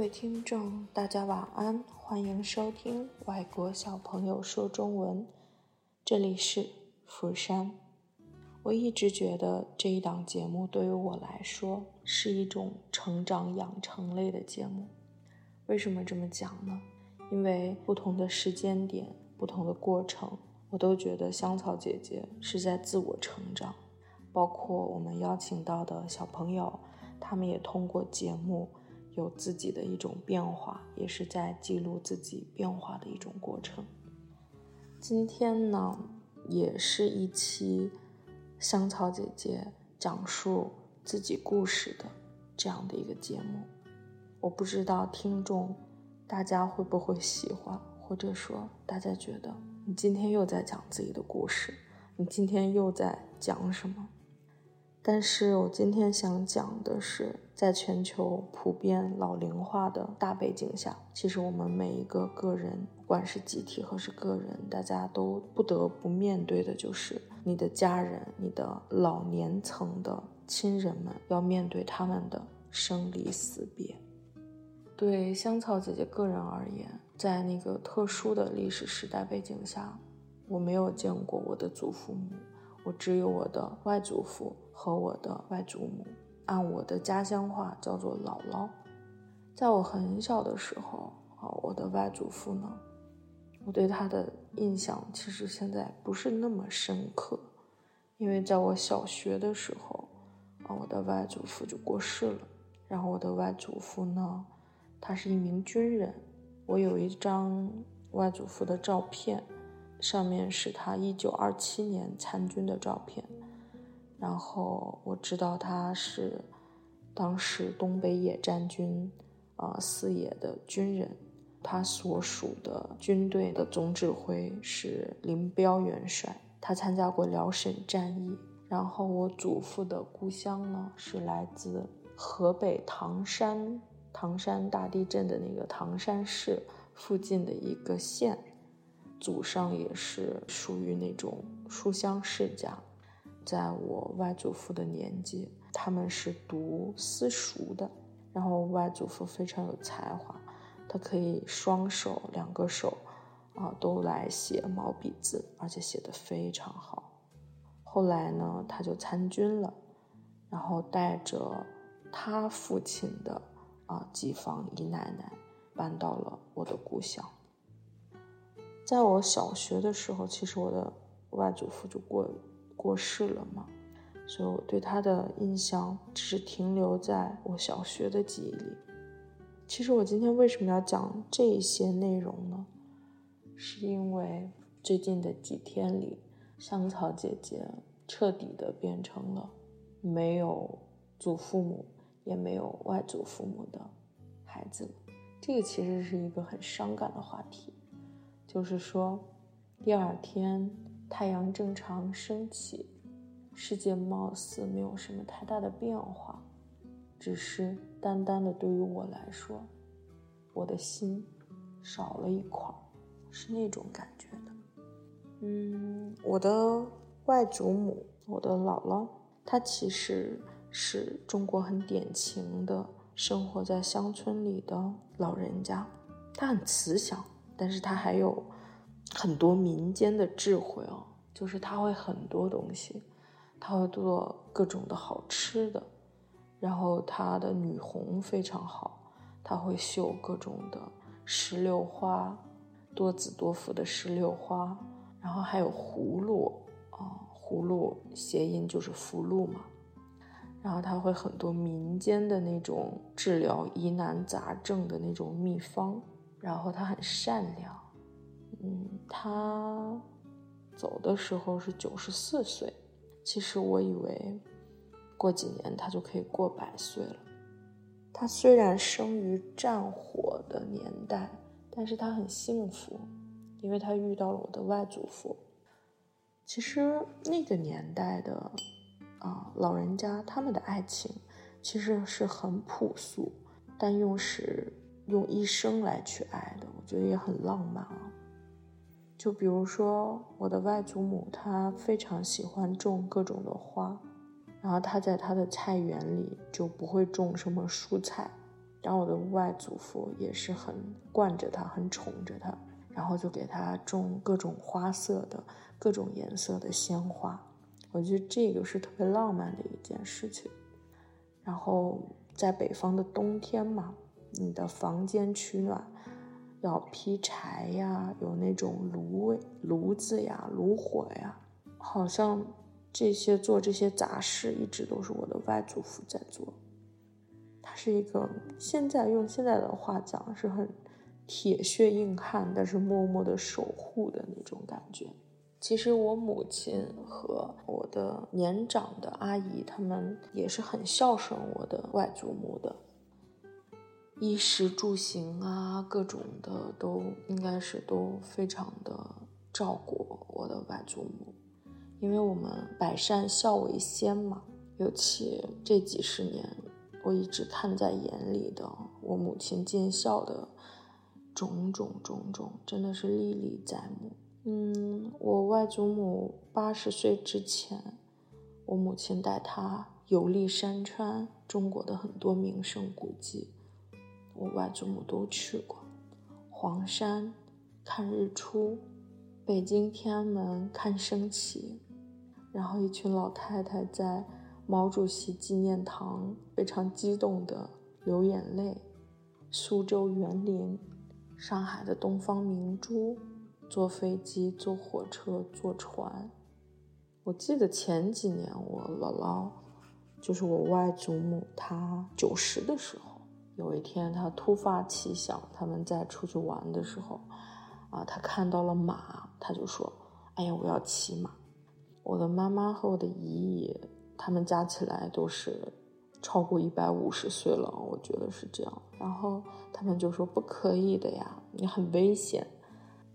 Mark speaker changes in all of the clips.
Speaker 1: 各位听众，大家晚安，欢迎收听外国小朋友说中文，这里是釜山。我一直觉得这一档节目对于我来说是一种成长养成类的节目。为什么这么讲呢？因为不同的时间点、不同的过程，我都觉得香草姐姐是在自我成长。包括我们邀请到的小朋友，他们也通过节目。有自己的一种变化，也是在记录自己变化的一种过程。今天呢，也是一期香草姐姐讲述自己故事的这样的一个节目。我不知道听众大家会不会喜欢，或者说大家觉得你今天又在讲自己的故事，你今天又在讲什么？但是我今天想讲的是，在全球普遍老龄化的大背景下，其实我们每一个个人，不管是集体还是个人，大家都不得不面对的就是你的家人、你的老年层的亲人们要面对他们的生离死别。对香草姐姐个人而言，在那个特殊的历史时代背景下，我没有见过我的祖父母。我只有我的外祖父和我的外祖母，按我的家乡话叫做姥姥。在我很小的时候，啊，我的外祖父呢，我对他的印象其实现在不是那么深刻，因为在我小学的时候，啊，我的外祖父就过世了。然后我的外祖父呢，他是一名军人，我有一张外祖父的照片。上面是他一九二七年参军的照片，然后我知道他是当时东北野战军啊四野的军人，他所属的军队的总指挥是林彪元帅，他参加过辽沈战役。然后我祖父的故乡呢是来自河北唐山，唐山大地震的那个唐山市附近的一个县。祖上也是属于那种书香世家，在我外祖父的年纪，他们是读私塾的。然后外祖父非常有才华，他可以双手两个手，啊，都来写毛笔字，而且写的非常好。后来呢，他就参军了，然后带着他父亲的啊几房姨奶奶搬到了我的故乡。在我小学的时候，其实我的外祖父就过过世了嘛，所以我对他的印象只是停留在我小学的记忆里。其实我今天为什么要讲这些内容呢？是因为最近的几天里，香草姐姐彻底的变成了没有祖父母也没有外祖父母的孩子。这个其实是一个很伤感的话题。就是说，第二天太阳正常升起，世界貌似没有什么太大的变化，只是单单的对于我来说，我的心少了一块，是那种感觉的。嗯，我的外祖母，我的姥姥，她其实是中国很典型的生活在乡村里的老人家，她很慈祥。但是她还有很多民间的智慧哦，就是他会很多东西，他会做各种的好吃的，然后他的女红非常好，他会绣各种的石榴花，多子多福的石榴花，然后还有葫芦啊，葫芦谐音就是福禄嘛，然后他会很多民间的那种治疗疑难杂症的那种秘方。然后他很善良，嗯，他走的时候是九十四岁，其实我以为过几年他就可以过百岁了。他虽然生于战火的年代，但是他很幸福，因为他遇到了我的外祖父。其实那个年代的啊老人家，他们的爱情其实是很朴素，但又是。用一生来去爱的，我觉得也很浪漫啊。就比如说我的外祖母，她非常喜欢种各种的花，然后她在她的菜园里就不会种什么蔬菜，然后我的外祖父也是很惯着她，很宠着她，然后就给她种各种花色的、各种颜色的鲜花。我觉得这个是特别浪漫的一件事情。然后在北方的冬天嘛，你的房间取暖要劈柴呀，有那种炉炉子呀、炉火呀，好像这些做这些杂事一直都是我的外祖父在做。他是一个现在用现在的话讲是很铁血硬汉，但是默默的守护的那种感觉。其实我母亲和我的年长的阿姨，他们也是很孝顺我的外祖母的，衣食住行啊，各种的都应该是都非常的照顾我的外祖母，因为我们百善孝为先嘛，尤其这几十年，我一直看在眼里的我母亲尽孝的种种种种，真的是历历在目。嗯，我外祖母八十岁之前，我母亲带她游历山川，中国的很多名胜古迹，我外祖母都去过。黄山看日出，北京天安门看升旗，然后一群老太太在毛主席纪念堂非常激动的流眼泪。苏州园林，上海的东方明珠。坐飞机、坐火车、坐船。我记得前几年我姥姥，就是我外祖母，她九十的时候，有一天他突发奇想，他们在出去玩的时候，啊，他看到了马，他就说：“哎呀，我要骑马。”我的妈妈和我的姨姨，他们加起来都是超过一百五十岁了，我觉得是这样。然后他们就说：“不可以的呀，你很危险。”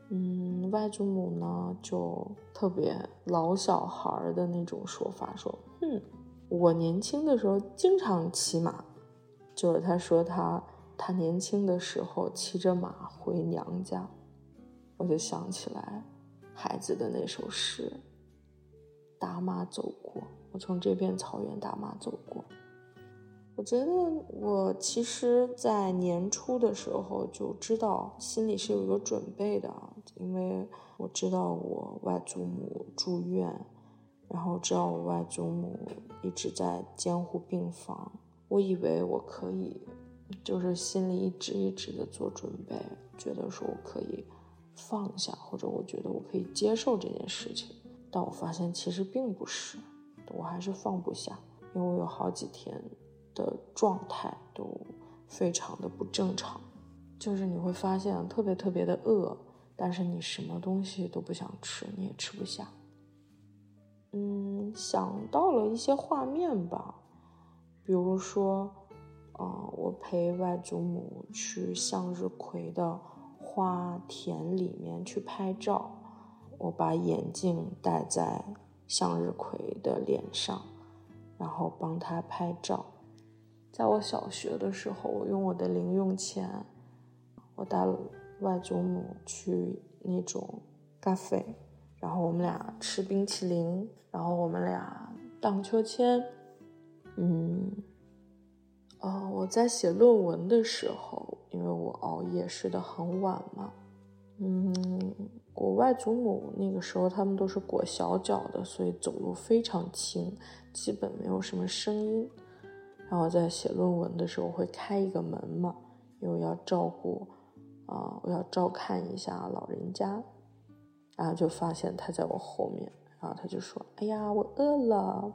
Speaker 1: 嗯，外祖母呢就特别老小孩的那种说法，说：“嗯，我年轻的时候经常骑马，就是他说他他年轻的时候骑着马回娘家。”我就想起来孩子的那首诗：“打马走过，我从这片草原打马走过。”我觉得我其实，在年初的时候就知道，心里是有一个准备的，因为我知道我外祖母住院，然后知道我外祖母一直在监护病房，我以为我可以，就是心里一直一直的做准备，觉得说我可以放下，或者我觉得我可以接受这件事情，但我发现其实并不是，我还是放不下，因为我有好几天。的状态都非常的不正常，就是你会发现特别特别的饿，但是你什么东西都不想吃，你也吃不下。嗯，想到了一些画面吧，比如说，呃，我陪外祖母去向日葵的花田里面去拍照，我把眼镜戴在向日葵的脸上，然后帮她拍照。在我小学的时候，我用我的零用钱，我带外祖母去那种咖啡，然后我们俩吃冰淇淋，然后我们俩荡秋千。嗯，哦，我在写论文的时候，因为我熬夜睡得很晚嘛。嗯，我外祖母那个时候他们都是裹小脚的，所以走路非常轻，基本没有什么声音。然后在写论文的时候会开一个门嘛，因为要照顾，啊，我要照看一下老人家，然后就发现他在我后面，然后他就说：“哎呀，我饿了。”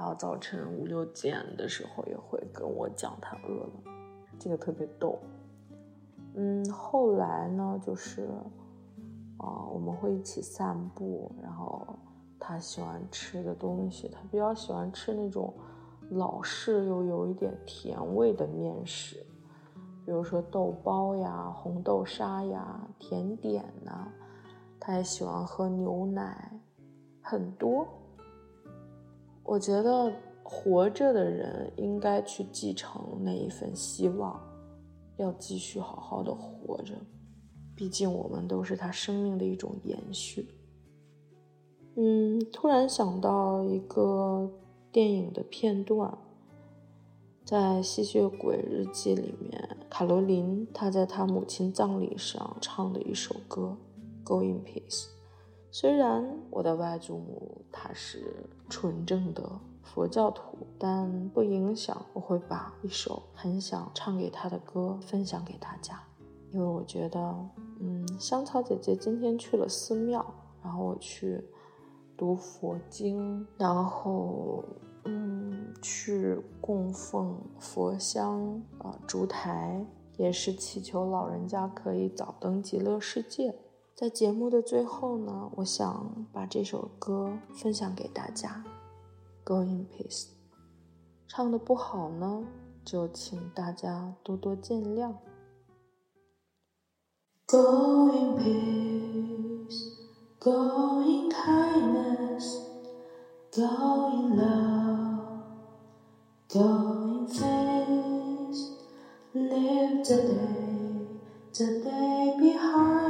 Speaker 1: 然后早晨五六点的时候也会跟我讲他饿了，这个特别逗。嗯，后来呢，就是，啊，我们会一起散步，然后他喜欢吃的东西，他比较喜欢吃那种。老式又有一点甜味的面食，比如说豆包呀、红豆沙呀、甜点呐，他也喜欢喝牛奶，很多。我觉得活着的人应该去继承那一份希望，要继续好好的活着，毕竟我们都是他生命的一种延续。嗯，突然想到一个。电影的片段，在《吸血鬼日记》里面，卡罗琳她在她母亲葬礼上唱的一首歌《Go in Peace》。虽然我的外祖母她是纯正的佛教徒，但不影响我会把一首很想唱给她的歌分享给大家，因为我觉得，嗯，香草姐姐今天去了寺庙，然后我去读佛经，然后。嗯，去供奉佛香啊，烛台也是祈求老人家可以早登极乐世界。在节目的最后呢，我想把这首歌分享给大家，《Going Peace》。唱的不好呢，就请大家多多见谅。Going peace，Going kindness，Going love. Going fast, live the day, the day behind